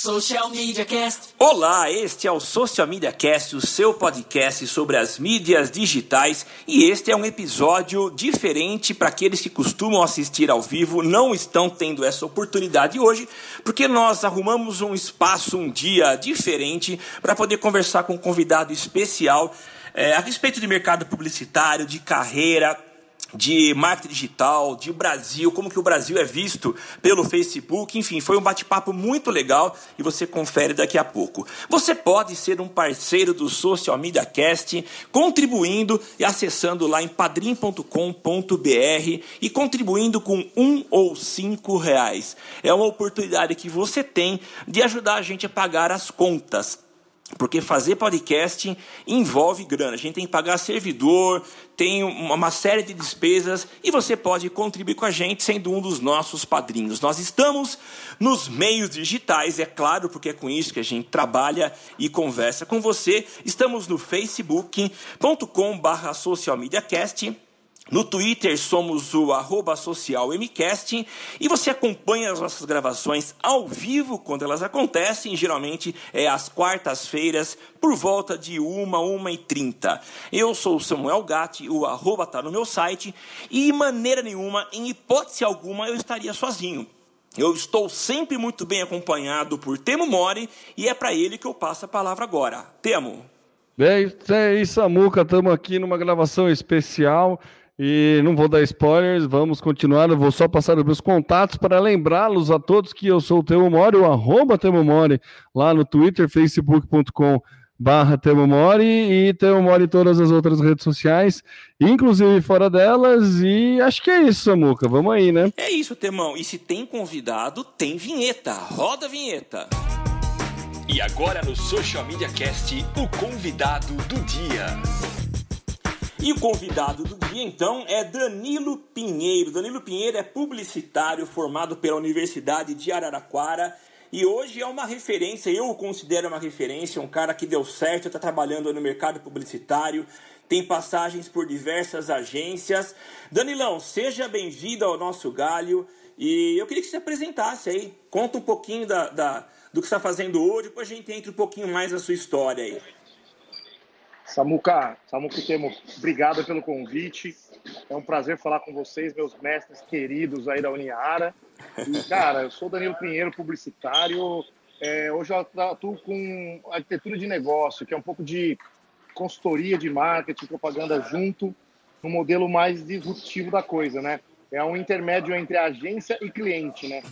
Social Media Cast. Olá, este é o Social Media Cast, o seu podcast sobre as mídias digitais, e este é um episódio diferente para aqueles que costumam assistir ao vivo, não estão tendo essa oportunidade hoje, porque nós arrumamos um espaço, um dia diferente para poder conversar com um convidado especial é, a respeito de mercado publicitário, de carreira, de marketing digital, de Brasil, como que o Brasil é visto pelo Facebook, enfim, foi um bate-papo muito legal e você confere daqui a pouco. Você pode ser um parceiro do Social Media Cast, contribuindo e acessando lá em padrim.com.br e contribuindo com um ou cinco reais. É uma oportunidade que você tem de ajudar a gente a pagar as contas porque fazer podcast envolve grana. A gente tem que pagar servidor, tem uma série de despesas e você pode contribuir com a gente sendo um dos nossos padrinhos. Nós estamos nos meios digitais, é claro, porque é com isso que a gente trabalha e conversa com você. Estamos no facebook.com/socialmediacast no Twitter somos o arroba social MCast e você acompanha as nossas gravações ao vivo quando elas acontecem, geralmente é às quartas-feiras, por volta de uma, uma e trinta. Eu sou o Samuel Gatti, o arroba está no meu site e maneira nenhuma, em hipótese alguma, eu estaria sozinho. Eu estou sempre muito bem acompanhado por Temo Mori e é para ele que eu passo a palavra agora. Temo. Bem, é isso, Samuca, estamos aqui numa gravação especial e não vou dar spoilers, vamos continuar. Eu vou só passar os meus contatos para lembrá-los a todos que eu sou o Temo Mori, o arroba Temo Mori, lá no Twitter, facebook.com barra Temo Mori e Temo Mori em todas as outras redes sociais, inclusive fora delas. E acho que é isso, Samuca. Vamos aí, né? É isso, Temão. E se tem convidado, tem vinheta. Roda a vinheta. E agora no Social Media Cast, o convidado do dia. E o convidado do dia, então, é Danilo Pinheiro. Danilo Pinheiro é publicitário formado pela Universidade de Araraquara e hoje é uma referência, eu o considero uma referência, um cara que deu certo, está trabalhando no mercado publicitário, tem passagens por diversas agências. Danilão, seja bem-vindo ao nosso galho e eu queria que você se apresentasse aí, conta um pouquinho da, da do que está fazendo hoje, depois a gente entra um pouquinho mais na sua história aí. Samuca, Samuca Temo, obrigado pelo convite. É um prazer falar com vocês, meus mestres queridos aí da Uniara. E, cara, eu sou Danilo Pinheiro, publicitário. É, hoje eu atuo com arquitetura de negócio, que é um pouco de consultoria de marketing, propaganda junto, no modelo mais disruptivo da coisa, né? É um intermédio entre agência e cliente, né?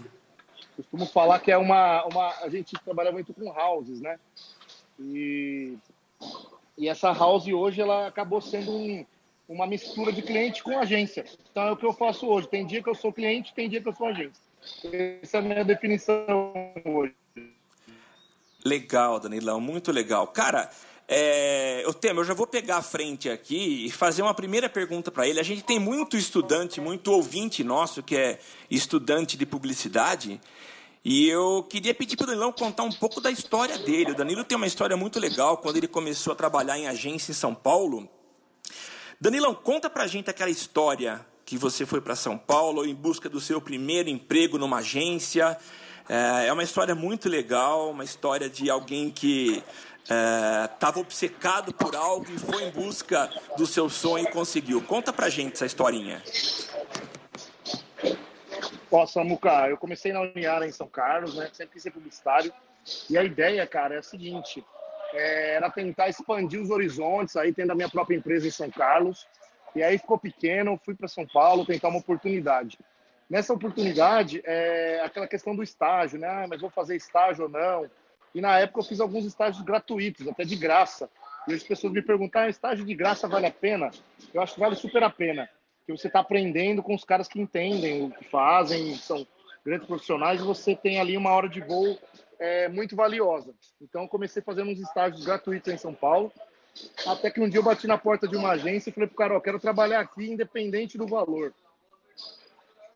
Costumo falar que é uma, uma... A gente trabalha muito com houses, né? E e essa house hoje ela acabou sendo um, uma mistura de cliente com agência. Então é o que eu faço hoje. Tem dia que eu sou cliente, tem dia que eu sou agência. Essa é a minha definição hoje. Legal, Danilão, muito legal. Cara, é, eu, eu já vou pegar a frente aqui e fazer uma primeira pergunta para ele. A gente tem muito estudante, muito ouvinte nosso que é estudante de publicidade e eu queria pedir para o Danilão contar um pouco da história dele. O Danilo tem uma história muito legal quando ele começou a trabalhar em agência em São Paulo. Danilão, conta para a gente aquela história que você foi para São Paulo em busca do seu primeiro emprego numa agência. É, é uma história muito legal, uma história de alguém que estava é, obcecado por algo e foi em busca do seu sonho e conseguiu. Conta para a gente essa historinha. Ó, Samuca, eu comecei na Uniara em São Carlos, né? Sempre quis ser publicitário. E a ideia, cara, é a seguinte: é, era tentar expandir os horizontes, aí tendo a minha própria empresa em São Carlos. E aí ficou pequeno, fui para São Paulo tentar uma oportunidade. Nessa oportunidade, é aquela questão do estágio, né? Ah, mas vou fazer estágio ou não? E na época eu fiz alguns estágios gratuitos, até de graça. E as pessoas me perguntaram: ah, estágio de graça vale a pena? Eu acho que vale super a pena que você está aprendendo com os caras que entendem o que fazem, são grandes profissionais, e você tem ali uma hora de voo é, muito valiosa. Então, comecei fazendo uns estágios gratuitos em São Paulo, até que um dia eu bati na porta de uma agência e falei pro cara, ó, quero trabalhar aqui independente do valor.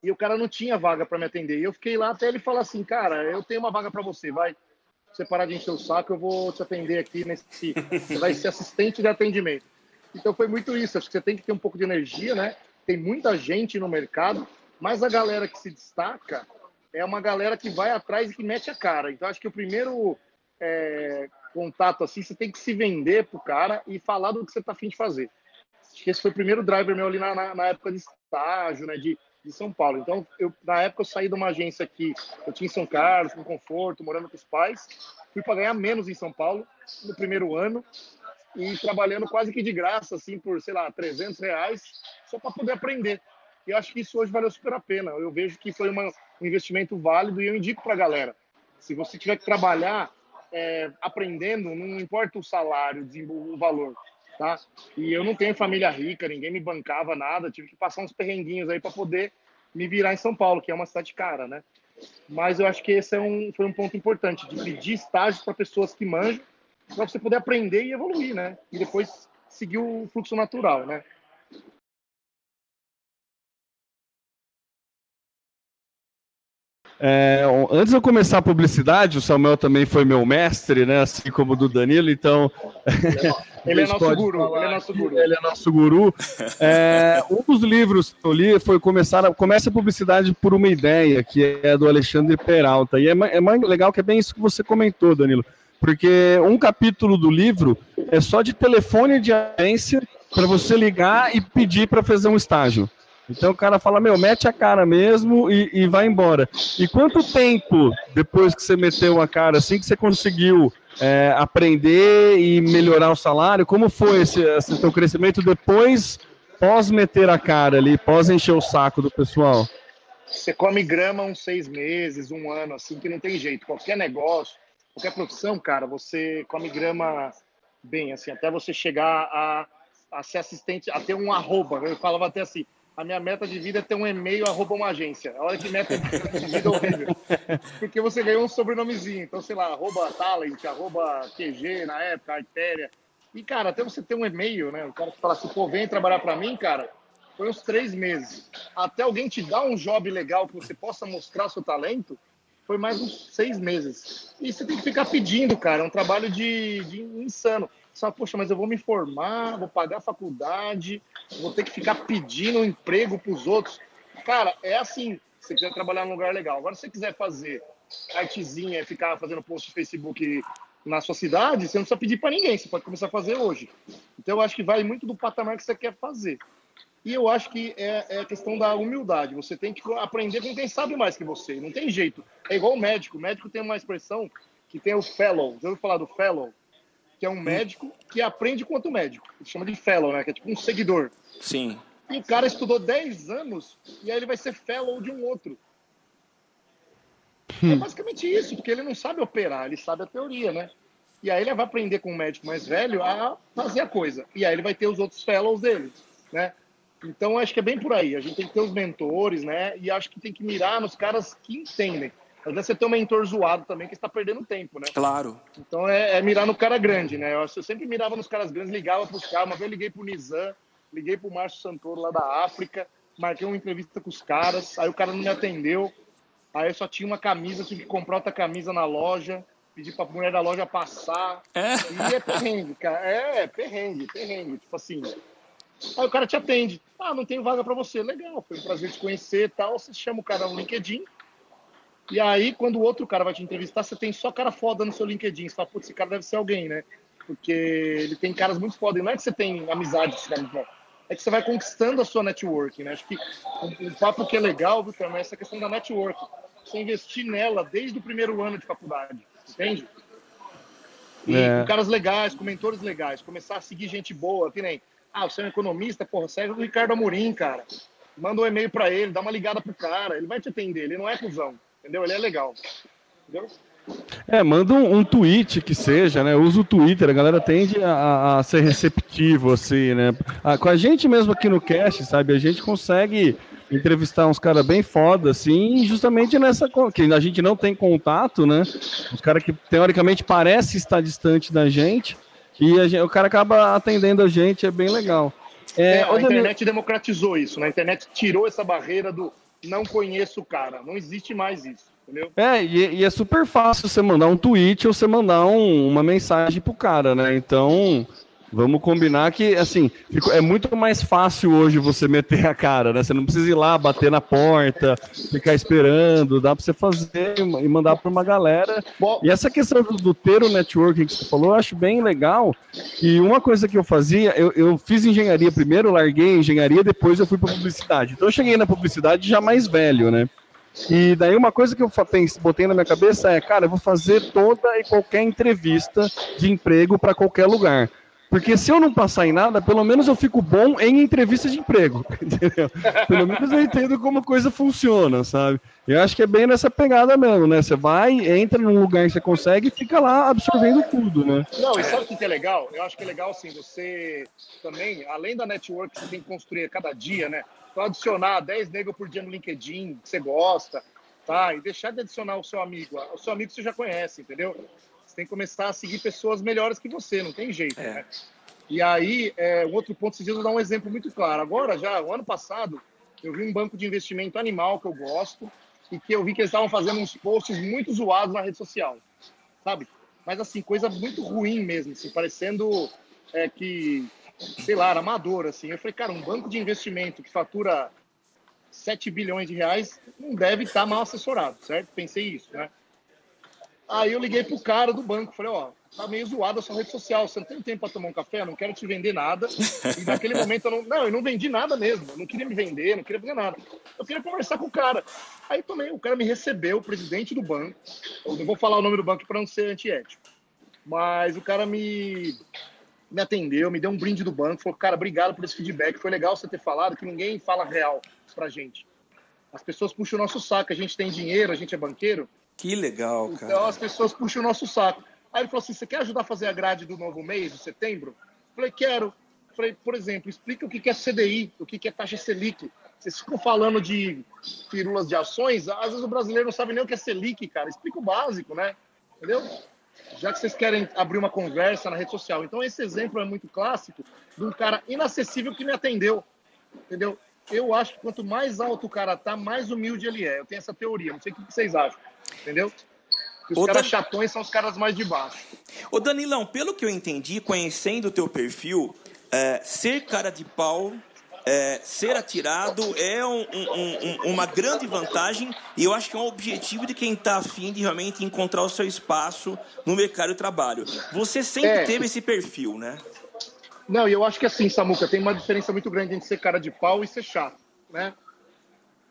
E o cara não tinha vaga para me atender. E eu fiquei lá até ele falar assim, cara, eu tenho uma vaga para você, vai. Você parar de encher o saco, eu vou te atender aqui nesse. Você vai ser assistente de atendimento. Então foi muito isso. Acho que você tem que ter um pouco de energia, né? Tem muita gente no mercado, mas a galera que se destaca é uma galera que vai atrás e que mete a cara. Então, acho que o primeiro é, contato assim, você tem que se vender pro cara e falar do que você tá afim de fazer. Acho que esse foi o primeiro driver meu ali na, na, na época de estágio, né, de, de São Paulo. Então, eu, na época, eu saí de uma agência que eu tinha em São Carlos, com conforto, morando com os pais. Fui para ganhar menos em São Paulo no primeiro ano e trabalhando quase que de graça, assim, por, sei lá, 300 reais, só para poder aprender. E eu acho que isso hoje valeu super a pena. Eu vejo que foi uma, um investimento válido e eu indico para a galera. Se você tiver que trabalhar é, aprendendo, não importa o salário, o valor, tá? E eu não tenho família rica, ninguém me bancava nada, tive que passar uns perrenguinhos aí para poder me virar em São Paulo, que é uma cidade cara, né? Mas eu acho que esse é um, foi um ponto importante, de pedir estágios para pessoas que manjam, para você poder aprender e evoluir, né? E depois seguir o fluxo natural, né? É, antes de eu começar a publicidade, o Samuel também foi meu mestre, né? Assim como o do Danilo, então. Ele é nosso guru, ele é nosso guru. Ele é nosso guru. É, um dos livros que eu li foi começar a, Começa a Publicidade por uma Ideia, que é do Alexandre Peralta. E é, é mais legal que é bem isso que você comentou, Danilo. Porque um capítulo do livro é só de telefone de agência para você ligar e pedir para fazer um estágio. Então o cara fala, meu, mete a cara mesmo e, e, vai embora. E quanto tempo depois que você meteu a cara, assim, que você conseguiu é, aprender e melhorar o salário? Como foi esse, esse teu crescimento depois, pós meter a cara ali, pós encher o saco do pessoal? Você come grama uns seis meses, um ano, assim, que não tem jeito. Qualquer negócio, qualquer profissão, cara, você come grama bem, assim, até você chegar a, a ser assistente, a ter um arroba. Eu falava até assim, a minha meta de vida é ter um e-mail arroba uma agência. A hora que meta de vida é horrível. Porque você ganhou um sobrenomezinho. Então, sei lá, arroba talent, arroba QG na época, artéria. E, cara, até você ter um e-mail, né? O cara que fala assim, pô, vem trabalhar para mim, cara, foi uns três meses. Até alguém te dar um job legal que você possa mostrar seu talento, foi mais uns seis meses. E você tem que ficar pedindo, cara. É um trabalho de, de insano. Só, poxa, mas eu vou me formar, vou pagar a faculdade, vou ter que ficar pedindo um emprego para os outros. Cara, é assim, se você quiser trabalhar num lugar legal. Agora, se você quiser fazer artezinha, ficar fazendo post no Facebook na sua cidade, você não precisa pedir para ninguém, você pode começar a fazer hoje. Então, eu acho que vai muito do patamar que você quer fazer. E eu acho que é, é a questão da humildade. Você tem que aprender com quem sabe mais que você. Não tem jeito. É igual o médico. O médico tem uma expressão que tem o fellow. Já ouviu falar do fellow? Que é um médico que aprende com outro médico. Ele chama de fellow, né? Que é tipo um seguidor. Sim. E o cara estudou 10 anos e aí ele vai ser fellow de um outro. É hum. basicamente isso, porque ele não sabe operar, ele sabe a teoria, né? E aí ele vai aprender com um médico mais velho a fazer a coisa. E aí ele vai ter os outros fellows dele, né? Então acho que é bem por aí. A gente tem que ter os mentores, né? E acho que tem que mirar nos caras que entendem. Às vezes você tem um mentor zoado também que está perdendo tempo, né? Claro. Então é, é, mirar no cara grande, né? Eu, eu sempre mirava nos caras grandes, ligava para os caras. Uma vez eu liguei para o Nizam, liguei para o Márcio Santoro lá da África, marquei uma entrevista com os caras, aí o cara não me atendeu. Aí eu só tinha uma camisa, tive que comprar outra camisa na loja, pedir para a mulher da loja passar. É. E é perrengue, cara. É, perrengue, perrengue. Tipo assim. Aí o cara te atende. Ah, não tenho vaga para você. Legal, foi um prazer te conhecer e tal. Você chama o cara no LinkedIn e aí, quando o outro cara vai te entrevistar, você tem só cara foda no seu LinkedIn. Você fala, putz, esse cara deve ser alguém, né? Porque ele tem caras muito foda. E não é que você tem amizade com esse cara muito É que você vai conquistando a sua network, né? Acho que um, um papo que é legal, Vitor, é essa questão da network. Você investir nela desde o primeiro ano de faculdade, entende? E é. com caras legais, com mentores legais, começar a seguir gente boa, que nem, ah, você é um economista, porra, segue o Ricardo Amorim, cara. Manda um e-mail para ele, dá uma ligada pro cara, ele vai te atender, ele não é cuzão. Entendeu? Ele é legal. Entendeu? É, manda um, um, tweet que seja, né? Usa o Twitter, a galera tende a, a ser receptivo, assim, né? A, com a gente mesmo aqui no cast, sabe? A gente consegue entrevistar uns caras bem foda, assim, justamente nessa. que a gente não tem contato, né? Os caras que teoricamente parece estar distante da gente, e gente, o cara acaba atendendo a gente, é bem legal. É, é, a internet democratizou isso, né? A internet tirou essa barreira do não conheço o cara. Não existe mais isso, entendeu? É, e, e é super fácil você mandar um tweet ou você mandar um, uma mensagem pro cara, né? Então, Vamos combinar que, assim, é muito mais fácil hoje você meter a cara, né? Você não precisa ir lá, bater na porta, ficar esperando, dá para você fazer e mandar para uma galera. E essa questão do, do ter o networking que você falou, eu acho bem legal. E uma coisa que eu fazia, eu, eu fiz engenharia primeiro, larguei engenharia, depois eu fui para publicidade. Então eu cheguei na publicidade já mais velho, né? E daí uma coisa que eu botei na minha cabeça é, cara, eu vou fazer toda e qualquer entrevista de emprego para qualquer lugar. Porque se eu não passar em nada, pelo menos eu fico bom em entrevistas de emprego. Entendeu? Pelo menos eu entendo como a coisa funciona, sabe? Eu acho que é bem nessa pegada mesmo, né? Você vai, entra num lugar que você consegue e fica lá absorvendo tudo, né? Não, e sabe o que é legal? Eu acho que é legal, assim, você também, além da network que você tem que construir cada dia, né? Então, adicionar 10 negros por dia no LinkedIn, que você gosta, tá? E deixar de adicionar o seu amigo. O seu amigo você já conhece, entendeu? Você tem que começar a seguir pessoas melhores que você, não tem jeito, é. né? E aí, é, um outro ponto, esses dias eu vou dar um exemplo muito claro. Agora, já, o ano passado, eu vi um banco de investimento animal que eu gosto e que eu vi que eles estavam fazendo uns posts muito zoados na rede social, sabe? Mas, assim, coisa muito ruim mesmo, assim, parecendo é, que, sei lá, era amador, assim. Eu falei, cara, um banco de investimento que fatura 7 bilhões de reais não deve estar mal assessorado, certo? Pensei isso, né? Aí eu liguei pro cara do banco, falei, ó, tá meio zoada a sua rede social, você não tem tempo para tomar um café, não quero te vender nada. E naquele momento eu não, não, eu não vendi nada mesmo, eu não queria me vender, não queria vender nada. Eu queria conversar com o cara. Aí também o cara me recebeu, o presidente do banco, eu não vou falar o nome do banco para não ser antiético, mas o cara me me atendeu, me deu um brinde do banco, falou, cara, obrigado por esse feedback, foi legal você ter falado que ninguém fala real pra gente. As pessoas puxam o nosso saco, a gente tem dinheiro, a gente é banqueiro, que legal, cara. Então as pessoas puxam o nosso saco. Aí ele falou assim: você quer ajudar a fazer a grade do novo mês, de setembro? Falei, quero. Falei, por exemplo, explica o que é CDI, o que é taxa Selic. Vocês ficam falando de pirulas de ações, às vezes o brasileiro não sabe nem o que é Selic, cara. Explica o básico, né? Entendeu? Já que vocês querem abrir uma conversa na rede social. Então, esse exemplo é muito clássico de um cara inacessível que me atendeu. Entendeu? Eu acho que quanto mais alto o cara tá, mais humilde ele é. Eu tenho essa teoria. Não sei o que vocês acham. Entendeu? os Ô, caras Dan... chatões são os caras mais de baixo. Ô Danilão, pelo que eu entendi, conhecendo o teu perfil, é, ser cara de pau, é, ser atirado é um, um, um, uma grande vantagem e eu acho que é um objetivo de quem está afim de realmente encontrar o seu espaço no mercado de trabalho. Você sempre é. teve esse perfil, né? Não, e eu acho que assim, Samuca, tem uma diferença muito grande entre ser cara de pau e ser chato, né?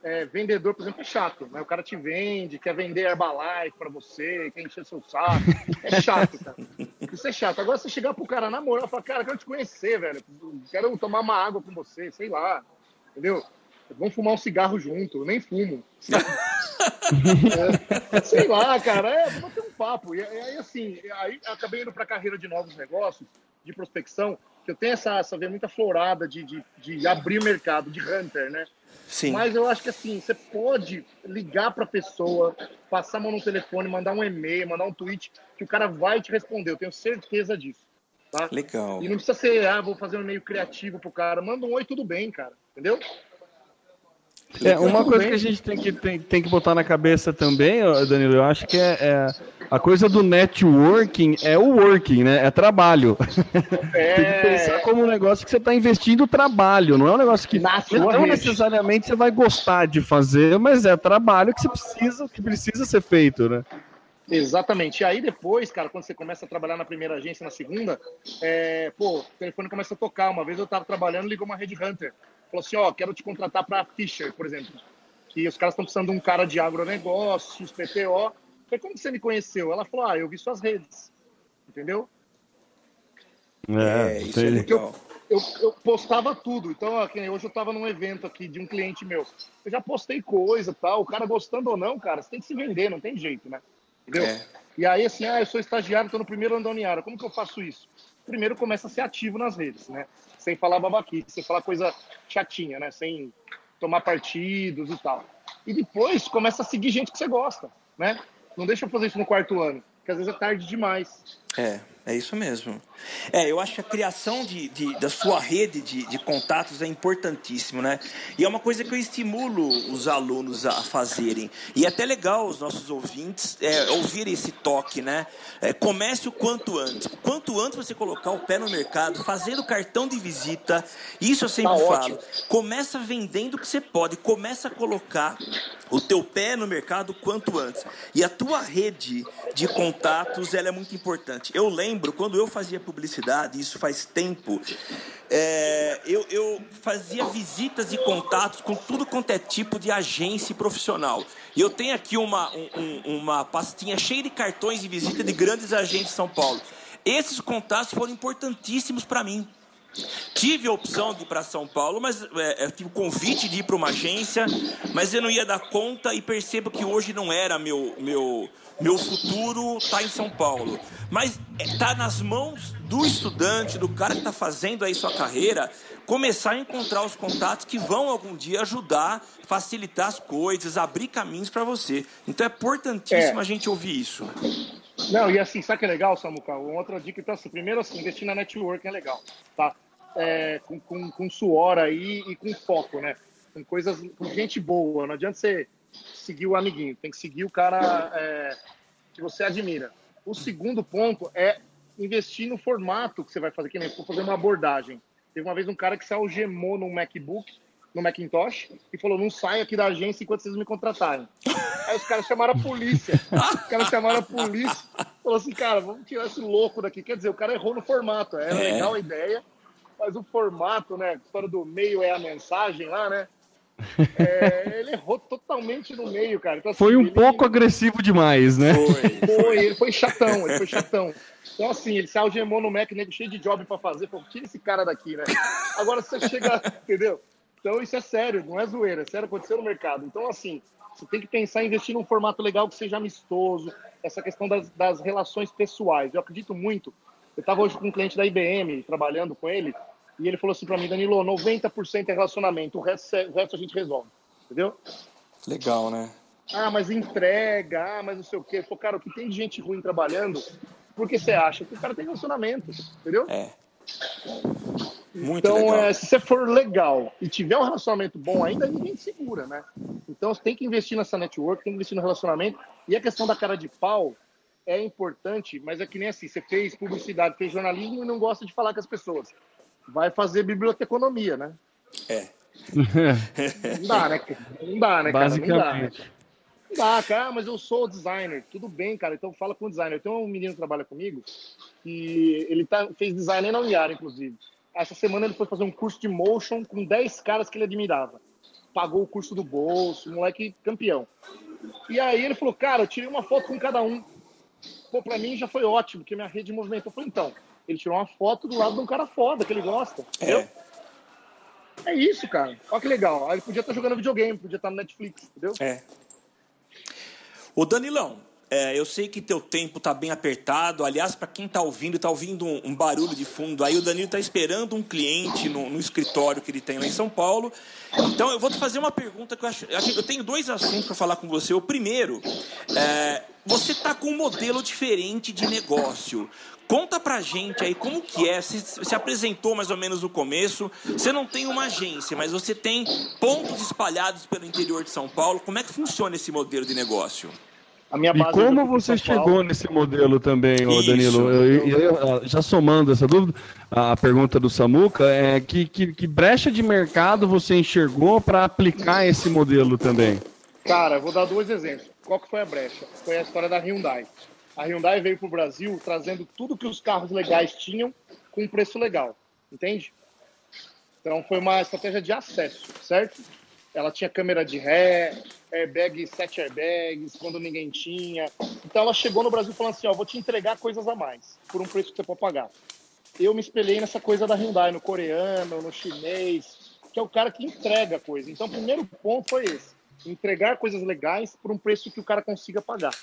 É, vendedor, por exemplo, é chato. Né? O cara te vende, quer vender Herbalife para você, quer encher seu saco. É chato, cara. Isso é chato. Agora, você chegar pro cara na moral e falar, cara, quero te conhecer, velho. Quero tomar uma água com você, sei lá. Entendeu? Vamos fumar um cigarro junto. Eu nem fumo. é, sei lá, cara. É, vamos ter um papo. E, aí, assim, aí acabei indo pra carreira de novos negócios, de prospecção, eu tenho essa, essa ver muita florada de, de, de abrir o mercado, de hunter, né? Sim. Mas eu acho que assim, você pode ligar para a pessoa, passar a mão no telefone, mandar um e-mail, mandar um tweet, que o cara vai te responder. Eu tenho certeza disso. Tá? Legal. E não precisa ser, ah, vou fazer um e-mail criativo pro cara. Manda um oi, tudo bem, cara. Entendeu? É, uma coisa que a gente tem que, tem, tem que botar na cabeça também, Danilo, eu acho que é, é a coisa do networking é o working, né? É trabalho. É... tem que pensar como um negócio que você está investindo trabalho, não é um negócio que não necessariamente você vai gostar de fazer, mas é trabalho que você precisa, que precisa ser feito, né? Exatamente. E aí depois, cara, quando você começa a trabalhar na primeira agência, na segunda, é, pô, o telefone começa a tocar. Uma vez eu estava trabalhando, ligou uma Red Hunter falou assim, ó, quero te contratar para Fischer, por exemplo, que os caras estão precisando de um cara de agronegócio, PTO. Falei, como você me conheceu? Ela falou, ah, eu vi suas redes, entendeu? É, é isso é legal. Eu, eu, eu, postava tudo, então hoje eu estava num evento aqui de um cliente meu, eu já postei coisa tal, o cara gostando ou não, cara, você tem que se vender, não tem jeito, né? Entendeu? É. E aí, assim, ah, eu sou estagiário, estou no primeiro ano da Uniara, como que eu faço isso? Primeiro começa a ser ativo nas redes, né? sem falar babaquice, sem falar coisa chatinha, né? Sem tomar partidos e tal. E depois começa a seguir gente que você gosta, né? Não deixa eu fazer isso no quarto ano, porque às vezes é tarde demais. É, É isso mesmo. É, eu acho que a criação de, de da sua rede de, de, contatos é importantíssimo, né? E é uma coisa que eu estimulo os alunos a fazerem. E é até legal os nossos ouvintes é, ouvirem esse toque, né? É, comece o quanto antes. O quanto antes você colocar o pé no mercado, fazendo cartão de visita, isso eu sempre tá falo. Ótimo. Começa vendendo o que você pode, começa a colocar o teu pé no mercado quanto antes. E a tua rede de contatos, ela é muito importante. Eu lembro, quando eu fazia publicidade, isso faz tempo, é, eu, eu, fazia visitas e contatos com tudo quanto é tipo de agência profissional. E eu tenho aqui uma, um, uma pastinha cheia de cartões de visita de grandes agentes de São Paulo. Esses contatos foram importantíssimos para mim. Tive a opção de ir para São Paulo, mas é, é, tive o convite de ir para uma agência, mas eu não ia dar conta e percebo que hoje não era meu meu meu futuro está em São Paulo. Mas está nas mãos do estudante, do cara que está fazendo aí sua carreira, começar a encontrar os contatos que vão algum dia ajudar, facilitar as coisas, abrir caminhos para você. Então é importantíssimo é. a gente ouvir isso. Não, e assim, sabe que é legal, Samuca? Uma outra dica, então, assim, primeiro, assim, investir na network é legal, tá? É, com, com, com suor aí e com foco, né? Com coisas, com gente boa. Não adianta você seguir o amiguinho, tem que seguir o cara é, que você admira. O segundo ponto é investir no formato que você vai fazer, que nem for fazer uma abordagem. Teve uma vez um cara que se algemou no MacBook no Macintosh e falou: não sai aqui da agência enquanto vocês me contratarem. Aí os caras chamaram a polícia. Os caras chamaram a polícia. Falou assim, cara, vamos tirar esse louco daqui. Quer dizer, o cara errou no formato. Era é. legal a ideia, mas o formato, né? A história do meio é a mensagem lá, né? É, ele errou totalmente no meio, cara. Então, assim, foi um ele... pouco agressivo demais, né? Foi, foi, ele foi chatão, ele foi chatão. Então, assim, ele se algemou no Mac, nego cheio de job pra fazer. Falou, tira esse cara daqui, né? Agora você chega, entendeu? Então isso é sério, não é zoeira, é sério, aconteceu no mercado. Então, assim, você tem que pensar em investir num formato legal que seja amistoso, essa questão das, das relações pessoais. Eu acredito muito. Eu estava hoje com um cliente da IBM, trabalhando com ele, e ele falou assim para mim, Danilo, 90% é relacionamento, o resto, o resto a gente resolve. Entendeu? Legal, né? Ah, mas entrega, ah, mas não sei o quê. Pô, cara, o que tem de gente ruim trabalhando, por que você acha? que o cara tem relacionamento, entendeu? É. Muito então, é, se você for legal e tiver um relacionamento bom ainda, ninguém te segura, né? Então, você tem que investir nessa network, tem que investir no relacionamento. E a questão da cara de pau é importante, mas é que nem assim, você fez publicidade, fez jornalismo e não gosta de falar com as pessoas. Vai fazer biblioteconomia, né? É. Não dá, né? Não dá, né, cara? Basicamente. Não dá. Não dá, cara, mas eu sou designer. Tudo bem, cara, então fala com o designer. Eu tenho um menino que trabalha comigo que ele tá, fez design na Uniara, inclusive. Essa semana ele foi fazer um curso de motion com 10 caras que ele admirava. Pagou o curso do bolso, moleque campeão. E aí ele falou, cara, eu tirei uma foto com cada um. Pô, pra mim já foi ótimo, porque minha rede movimentou. Eu falei, então, ele tirou uma foto do lado de um cara foda, que ele gosta. Entendeu? É. é isso, cara. Olha que legal. Aí ele podia estar jogando videogame, podia estar no Netflix, entendeu? É. Ô Danilão, é, eu sei que teu tempo está bem apertado. Aliás, para quem está ouvindo, está ouvindo um, um, barulho de fundo. Aí o Danilo está esperando um cliente no, no, escritório que ele tem lá em São Paulo. Então eu vou te fazer uma pergunta que eu acho. Eu tenho dois assuntos para falar com você. O primeiro, é, você está com um modelo diferente de negócio. Conta pra gente aí como que é. Você se apresentou mais ou menos no começo. Você não tem uma agência, mas você tem pontos espalhados pelo interior de São Paulo. Como é que funciona esse modelo de negócio? A minha base e como você chegou nesse modelo também, ô Danilo? Eu, eu, já somando essa dúvida, a pergunta do Samuca é que, que, que brecha de mercado você enxergou para aplicar esse modelo também? Cara, vou dar dois exemplos. Qual que foi a brecha? Foi a história da Hyundai. A Hyundai veio para o Brasil trazendo tudo que os carros legais tinham com preço legal, entende? Então foi uma estratégia de acesso, certo? Ela tinha câmera de ré, airbag, sete airbags, quando ninguém tinha. Então ela chegou no Brasil falando assim, ó, vou te entregar coisas a mais, por um preço que você pode pagar. Eu me espelhei nessa coisa da Hyundai, no coreano, no chinês, que é o cara que entrega coisa. Então o primeiro ponto foi esse, entregar coisas legais por um preço que o cara consiga pagar.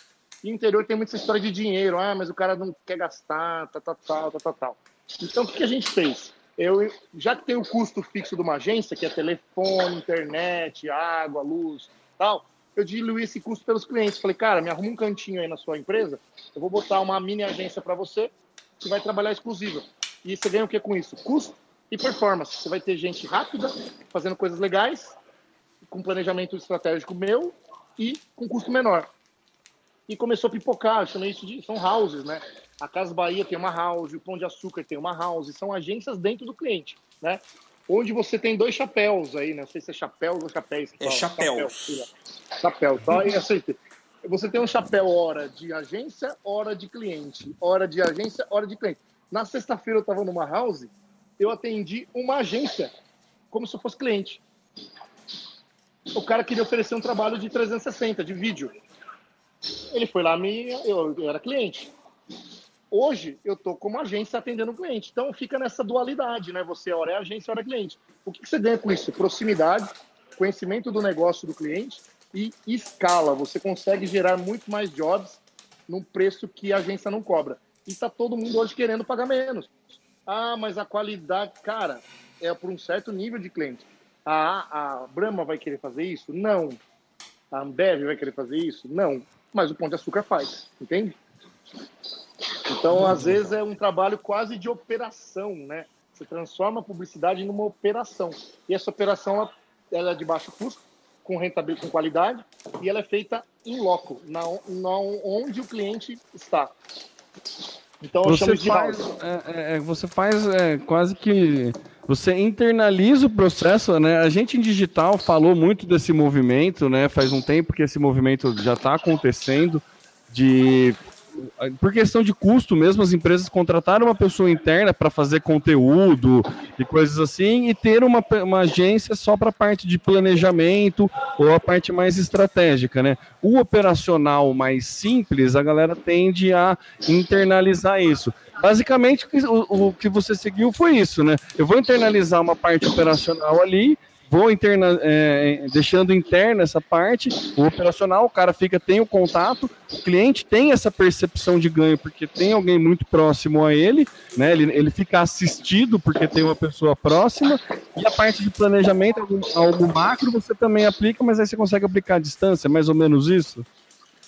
E interior tem muita história de dinheiro, ah, mas o cara não quer gastar, tal, tal, tal, tal, tal. Então o que a gente fez? Eu, já que tem o custo fixo de uma agência, que é telefone, internet, água, luz, tal, eu diluí esse custo pelos clientes. Falei, cara, me arruma um cantinho aí na sua empresa, eu vou botar uma mini agência para você que vai trabalhar exclusiva. E você ganha o que com isso? Custo e performance. Você vai ter gente rápida, fazendo coisas legais, com planejamento estratégico meu e com custo menor. E começou a pipocar, eu chamei isso de. São houses, né? A Casa Bahia tem uma house, o Pão de Açúcar tem uma house, são agências dentro do cliente, né? Onde você tem dois chapéus aí, né? Não sei se é chapéu ou chapéus. É chapéu. Chapéu, só e acertei. Você tem um chapéu hora de agência, hora de cliente. Hora de agência, hora de cliente. Na sexta-feira eu estava numa house, eu atendi uma agência como se eu fosse cliente. O cara queria oferecer um trabalho de 360, de vídeo. Ele foi lá, me, eu, eu era cliente. Hoje eu estou como agência atendendo o cliente. Então fica nessa dualidade, né? Você hora é agência, hora é cliente. O que, que você ganha com isso? Proximidade, conhecimento do negócio do cliente e escala. Você consegue gerar muito mais jobs num preço que a agência não cobra. E está todo mundo hoje querendo pagar menos. Ah, mas a qualidade, cara, é por um certo nível de cliente. A, a Brahma vai querer fazer isso? Não. A Ambev vai querer fazer isso? Não. Mas o Pão de Açúcar faz, entende? Então, às vezes, é um trabalho quase de operação, né? Você transforma a publicidade numa operação. E essa operação, ela, ela é de baixo custo, com rentabilidade, com qualidade, e ela é feita em loco, na, na onde o cliente está. Então, você faz, é, é, é, você faz é, quase que você internaliza o processo, né? A gente em digital falou muito desse movimento, né? Faz um tempo que esse movimento já está acontecendo de por questão de custo mesmo, as empresas contrataram uma pessoa interna para fazer conteúdo e coisas assim, e ter uma, uma agência só para a parte de planejamento ou a parte mais estratégica, né? O operacional mais simples, a galera tende a internalizar isso. Basicamente, o, o que você seguiu foi isso, né? Eu vou internalizar uma parte operacional ali vou interna, é, deixando interna essa parte, o operacional, o cara fica, tem o contato, o cliente tem essa percepção de ganho porque tem alguém muito próximo a ele, né? Ele, ele fica assistido porque tem uma pessoa próxima, e a parte de planejamento, algo, algo macro, você também aplica, mas aí você consegue aplicar à distância, mais ou menos isso?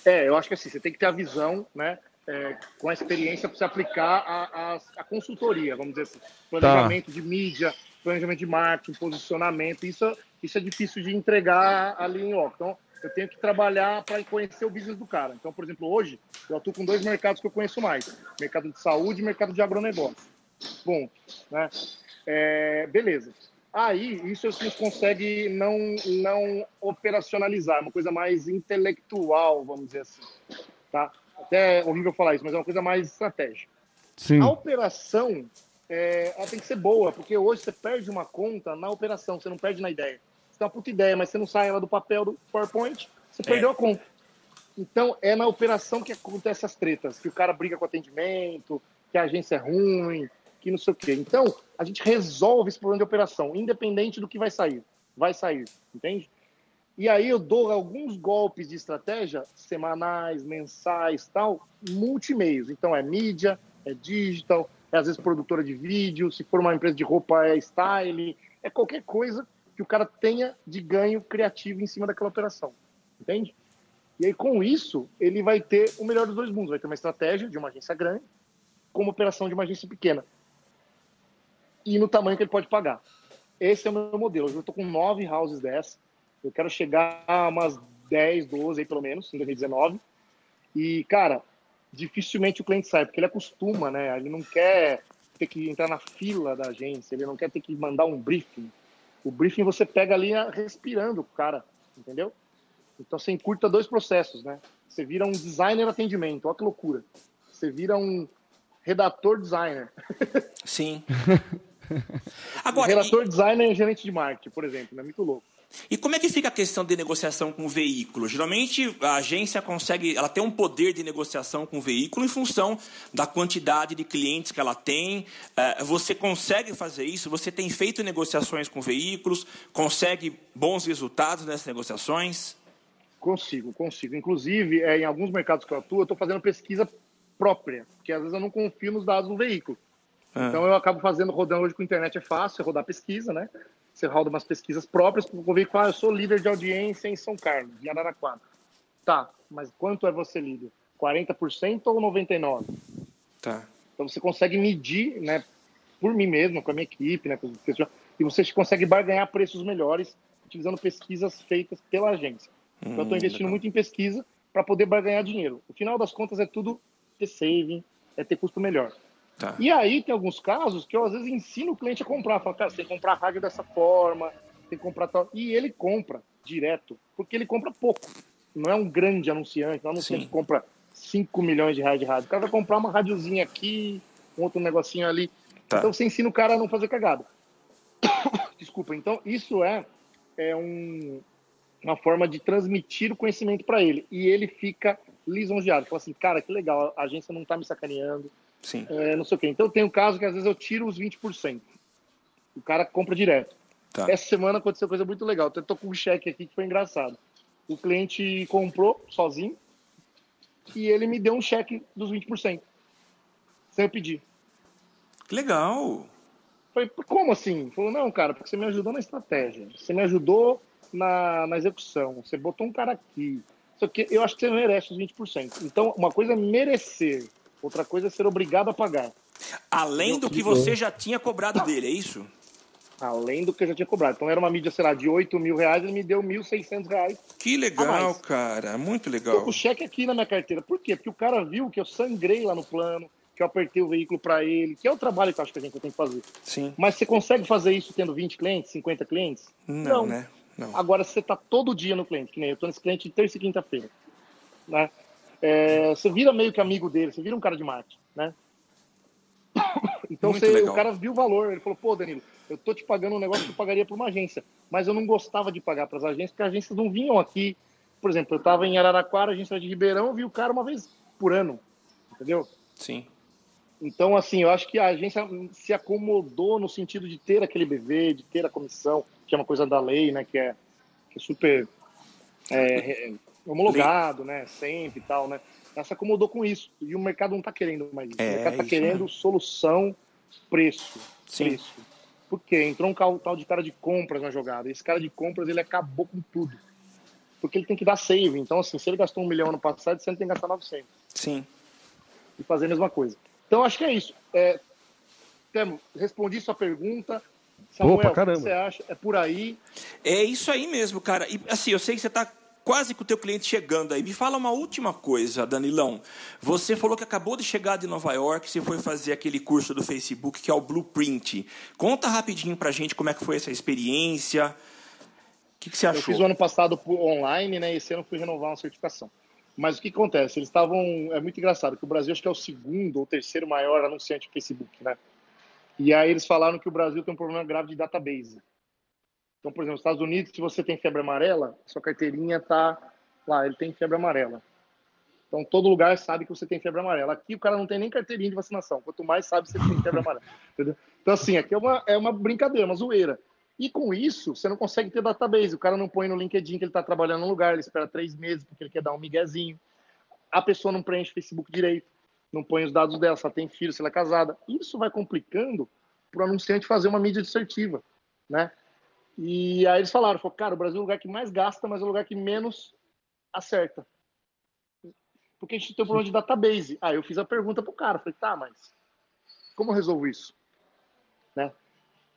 É, eu acho que assim, você tem que ter a visão, né? É, com a experiência para você aplicar a, a, a, consultoria, vamos dizer assim, planejamento tá. de mídia, planejamento de marketing, posicionamento, isso, isso é difícil de entregar ali em loco. Então, eu tenho que trabalhar para conhecer o business do cara. Então, por exemplo, hoje eu atuo com dois mercados que eu conheço mais: mercado de saúde e mercado de agronegócio. Bom, né? É, beleza. Aí, isso a gente consegue não, não operacionalizar, é uma coisa mais intelectual, vamos dizer assim. Tá? Até é horrível falar isso, mas é uma coisa mais estratégica. Sim. A operação é, ela tem que ser boa, porque hoje você perde uma conta na operação, você não perde na ideia. Você tem uma puta ideia, mas você não sai ela do papel do PowerPoint, você é. perdeu a conta. Então, é na operação que acontecem as tretas, que o cara briga com o atendimento, que a agência é ruim, que não sei o quê. Então, a gente resolve esse problema de operação, independente do que vai sair. Vai sair, entende? E aí eu dou alguns golpes de estratégia, semanais, mensais, tal, multimeios. Então, é mídia, é digital, é às vezes produtora de vídeo, se for uma empresa de roupa é style, é qualquer coisa que o cara tenha de ganho criativo em cima daquela operação, entende? E aí com isso ele vai ter o melhor dos dois mundos, vai ter uma estratégia de uma agência grande com uma operação de uma agência pequena e no tamanho que ele pode pagar. Esse é o meu modelo. Eu estou com nove houses dessa. Eu quero chegar a umas 10, 12 aí pelo menos, em 2019. E, cara, dificilmente o cliente sai, porque ele acostuma, né? Ele não quer ter que entrar na fila da agência, ele não quer ter que mandar um briefing. O briefing você pega ali respirando o cara, entendeu? Então você encurta dois processos, né? Você vira um designer atendimento, olha que loucura. Você vira um redator designer. Sim. Agora, redator e... designer e gerente de marketing, por exemplo, é né? muito louco. E como é que fica a questão de negociação com o veículo? Geralmente a agência consegue, ela tem um poder de negociação com o veículo em função da quantidade de clientes que ela tem. É, você consegue fazer isso? Você tem feito negociações com veículos? Consegue bons resultados nessas negociações? Consigo, consigo. Inclusive, é, em alguns mercados que eu atuo, eu estou fazendo pesquisa própria, porque às vezes eu não confio nos dados do veículo. Ah. Então eu acabo fazendo, rodando hoje com a internet é fácil, é rodar pesquisa, né? Você roda umas pesquisas próprias para o ah, eu sou líder de audiência em São Carlos, em Araraquara. Tá, mas quanto é você líder? 40% ou 99%? Tá. Então você consegue medir, né, por mim mesmo, com a minha equipe, né, com os e você consegue barganhar preços melhores utilizando pesquisas feitas pela agência. Hum, então eu estou investindo legal. muito em pesquisa para poder barganhar dinheiro. O final das contas é tudo ter saving, é ter custo melhor. Tá. E aí tem alguns casos que eu às vezes ensino o cliente a comprar. Falo, cara, você tem que comprar a rádio dessa forma, tem que comprar tal. E ele compra direto, porque ele compra pouco. Não é um grande anunciante, não é um anunciante Sim. que compra 5 milhões de reais de rádio. O cara vai comprar uma rádiozinha aqui, um outro negocinho ali. Tá. Então você ensina o cara a não fazer cagada. Desculpa, então isso é, é um, uma forma de transmitir o conhecimento para ele. E ele fica lisonjeado. Fala assim, cara, que legal, a agência não está me sacaneando. Sim. É, não sei o quê. Então tem um caso que às vezes eu tiro os 20%. O cara compra direto. Tá. Essa semana aconteceu coisa muito legal. Eu tô com um cheque aqui que foi engraçado. O cliente comprou sozinho e ele me deu um cheque dos 20%. Sem eu pedir. Que legal! Falei, como assim? Falou, não, cara, porque você me ajudou na estratégia. Você me ajudou na, na execução. Você botou um cara aqui. Só que eu acho que você merece os 20%. Então, uma coisa é merecer, outra coisa é ser obrigado a pagar. Além do que você já tinha cobrado dele, é isso? Além do que eu já tinha cobrado. Então era uma mídia, sei lá, de 8 mil reais, ele me deu 1.600 reais. Que legal, cara. Muito legal. Tô com o cheque aqui na minha carteira. Por quê? Porque o cara viu que eu sangrei lá no plano, que eu apertei o veículo para ele, que é o trabalho que eu acho que a gente tem que fazer. Sim. Mas você consegue fazer isso tendo 20 clientes, 50 clientes? Não, Não. né? Não. Agora você está todo dia no cliente, que nem eu estou nesse cliente de terça e quinta-feira. Né? É, você vira meio que amigo dele, você vira um cara de marketing, né? Então você, o cara viu o valor, ele falou, pô, Danilo, eu tô te pagando um negócio que eu pagaria para uma agência, mas eu não gostava de pagar para as agências, porque as agências não vinham aqui. Por exemplo, eu estava em Araraquara, agência de Ribeirão, eu vi o cara uma vez por ano, entendeu? Sim. Então, assim, eu acho que a agência se acomodou no sentido de ter aquele BV, de ter a comissão, que é uma coisa da lei, né? Que é, que é super é, homologado, né? Sempre e tal, né? Ela se acomodou com isso. E o mercado não está querendo mais isso. É, o mercado está querendo solução, preço. Sim. Preço. Por quê? Entrou um tal de cara de compras na jogada. Esse cara de compras, ele acabou com tudo. Porque ele tem que dar save. Então, assim, se ele gastou um milhão no passado, você tem que gastar 900. Sim. E fazer a mesma coisa. Então, acho que é isso. É, Temo, respondi sua pergunta. Samuel, Opa, caramba. o que você acha? É por aí? É isso aí mesmo, cara. E assim, eu sei que você está quase com o teu cliente chegando aí. Me fala uma última coisa, Danilão. Você falou que acabou de chegar de Nova York, você foi fazer aquele curso do Facebook que é o Blueprint. Conta rapidinho pra gente como é que foi essa experiência. O que, que você achou? Eu fiz o ano passado online, né? Esse ano fui renovar uma certificação. Mas o que acontece? Eles estavam. É muito engraçado que o Brasil acho que é o segundo ou terceiro maior anunciante do Facebook, né? E aí eles falaram que o Brasil tem um problema grave de database. Então, por exemplo, nos Estados Unidos, se você tem febre amarela, sua carteirinha tá lá, ele tem febre amarela. Então, todo lugar sabe que você tem febre amarela. Aqui o cara não tem nem carteirinha de vacinação. Quanto mais sabe, você tem febre amarela. Entendeu? Então, assim, aqui é uma, é uma brincadeira, uma zoeira. E com isso, você não consegue ter database. O cara não põe no LinkedIn que ele está trabalhando no lugar, ele espera três meses porque ele quer dar um miguezinho. A pessoa não preenche Facebook direito, não põe os dados dela, se ela tem filho, se ela é casada. Isso vai complicando para o anunciante fazer uma mídia dissertiva, né? E aí eles falaram, falou, cara, o Brasil é o lugar que mais gasta, mas é o lugar que menos acerta. Porque a gente tem um problema de database. Aí eu fiz a pergunta pro cara, falei, tá, mas como eu resolvo isso? Né?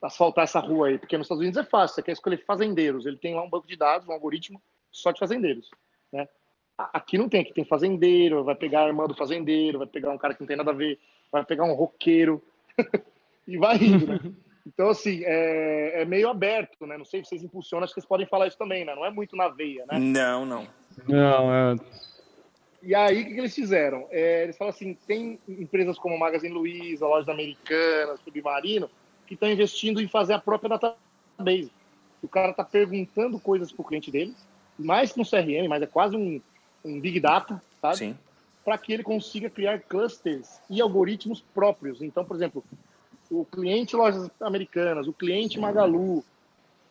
asfaltar essa rua aí, porque nos Estados Unidos é fácil, você quer escolher fazendeiros, ele tem lá um banco de dados, um algoritmo só de fazendeiros, né? Aqui não tem, aqui tem fazendeiro, vai pegar a irmã do fazendeiro, vai pegar um cara que não tem nada a ver, vai pegar um roqueiro e vai indo, né? Então, assim, é, é, meio aberto, né? Não sei se vocês impulsionam, acho que vocês podem falar isso também, né? Não é muito na veia, né? Não, não. Não, é... E aí, o que, que eles fizeram? É, eles falam assim, tem empresas como Magazine Luiza, Lojas Americanas, Submarino, que estão investindo em fazer a própria database. O cara está perguntando coisas para o cliente deles, mais que um CRM, mas é quase um, um Big Data, sabe? Para que ele consiga criar clusters e algoritmos próprios. Então, por exemplo, o cliente lojas americanas, o cliente Magalu,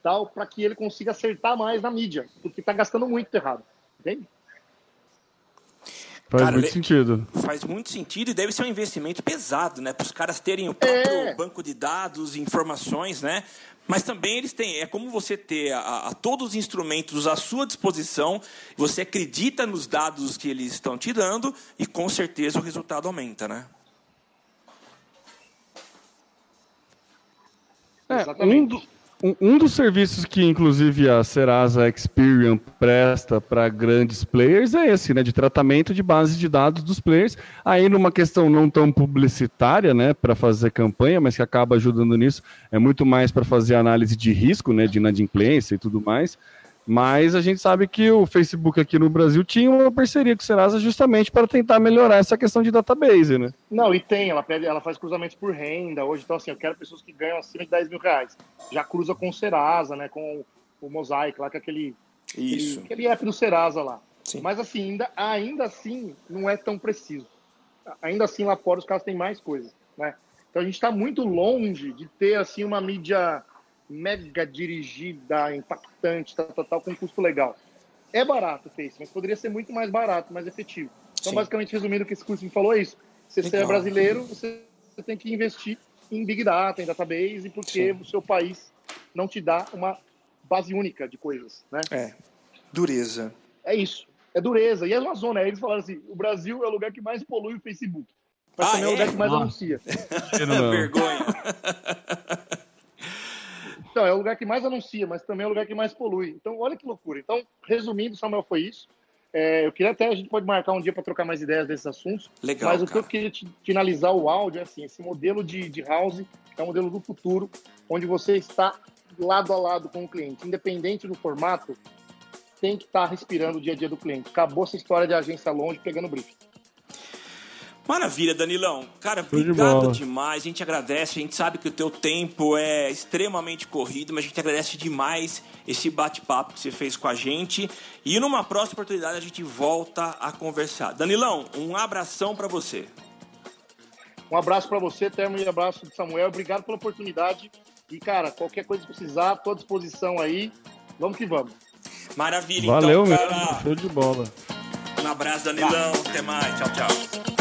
tal, para que ele consiga acertar mais na mídia, porque está gastando muito errado, entende? Faz Cara, muito sentido. Faz muito sentido e deve ser um investimento pesado, né? Para os caras terem o próprio é. banco de dados, informações, né? Mas também eles têm, é como você ter a, a, todos os instrumentos à sua disposição, você acredita nos dados que eles estão te dando e com certeza o resultado aumenta, né? É, Exatamente. Um, um, dos serviços que, inclusive, a Serasa Experian presta para grandes players é esse, né? De tratamento de bases de dados dos players. Aí, numa questão não tão publicitária, né? Para fazer campanha, mas que acaba ajudando nisso, é muito mais para fazer análise de risco, né? De inadimplência e tudo mais. Mas a gente sabe que o Facebook aqui no Brasil tinha uma parceria com o Serasa justamente para tentar melhorar essa questão de database, né? Não, e tem, ela, pede, ela faz cruzamentos por renda. Hoje, então, assim, eu quero pessoas que ganham acima de 10 mil reais. Já cruza com o Serasa, né? Com o Mosaic lá, com aquele, Isso. aquele, aquele app do Serasa lá. Sim. Mas, assim, ainda, ainda assim, não é tão preciso. Ainda assim, lá fora, os caras têm mais coisas, né? Então, a gente está muito longe de ter, assim, uma mídia mega dirigida, impactante, tal, tal, tal, com custo legal. É barato o Face, mas poderia ser muito mais barato, mais efetivo. Então, Sim. basicamente, resumindo, o que esse curso me falou é isso. Se você é brasileiro, você tem que investir em Big Data, em database, porque Sim. o seu país não te dá uma base única de coisas, né? É, dureza. É isso, é dureza. E é uma zona, aí eles falaram assim, o Brasil é o lugar que mais polui o Facebook. Mas ah, também é o lugar que mais ah. anuncia. Vergonha. Então, é o lugar que mais anuncia, mas também é o lugar que mais polui. Então, olha que loucura. Então, resumindo, Samuel, foi isso. É, eu queria até, a gente pode marcar um dia para trocar mais ideias desses assuntos. Legal, mas o que eu queria finalizar o áudio é assim: esse modelo de, de house é um modelo do futuro, onde você está lado a lado com o cliente, independente do formato, tem que estar respirando o dia a dia do cliente. Acabou essa história de agência longe pegando briefing. Maravilha, Danilão. Cara, obrigado de demais. A gente agradece. A gente sabe que o teu tempo é extremamente corrido, mas a gente agradece demais esse bate-papo que você fez com a gente. E numa próxima oportunidade a gente volta a conversar. Danilão, um abração para você. Um abraço para você, Termo, e um abraço do Samuel. Obrigado pela oportunidade. E, cara, qualquer coisa que precisar, estou à disposição aí. Vamos que vamos. Maravilha, Valeu, então, cara. Mesmo. Show de bola. Um abraço, Danilão. Até mais. Tchau, tchau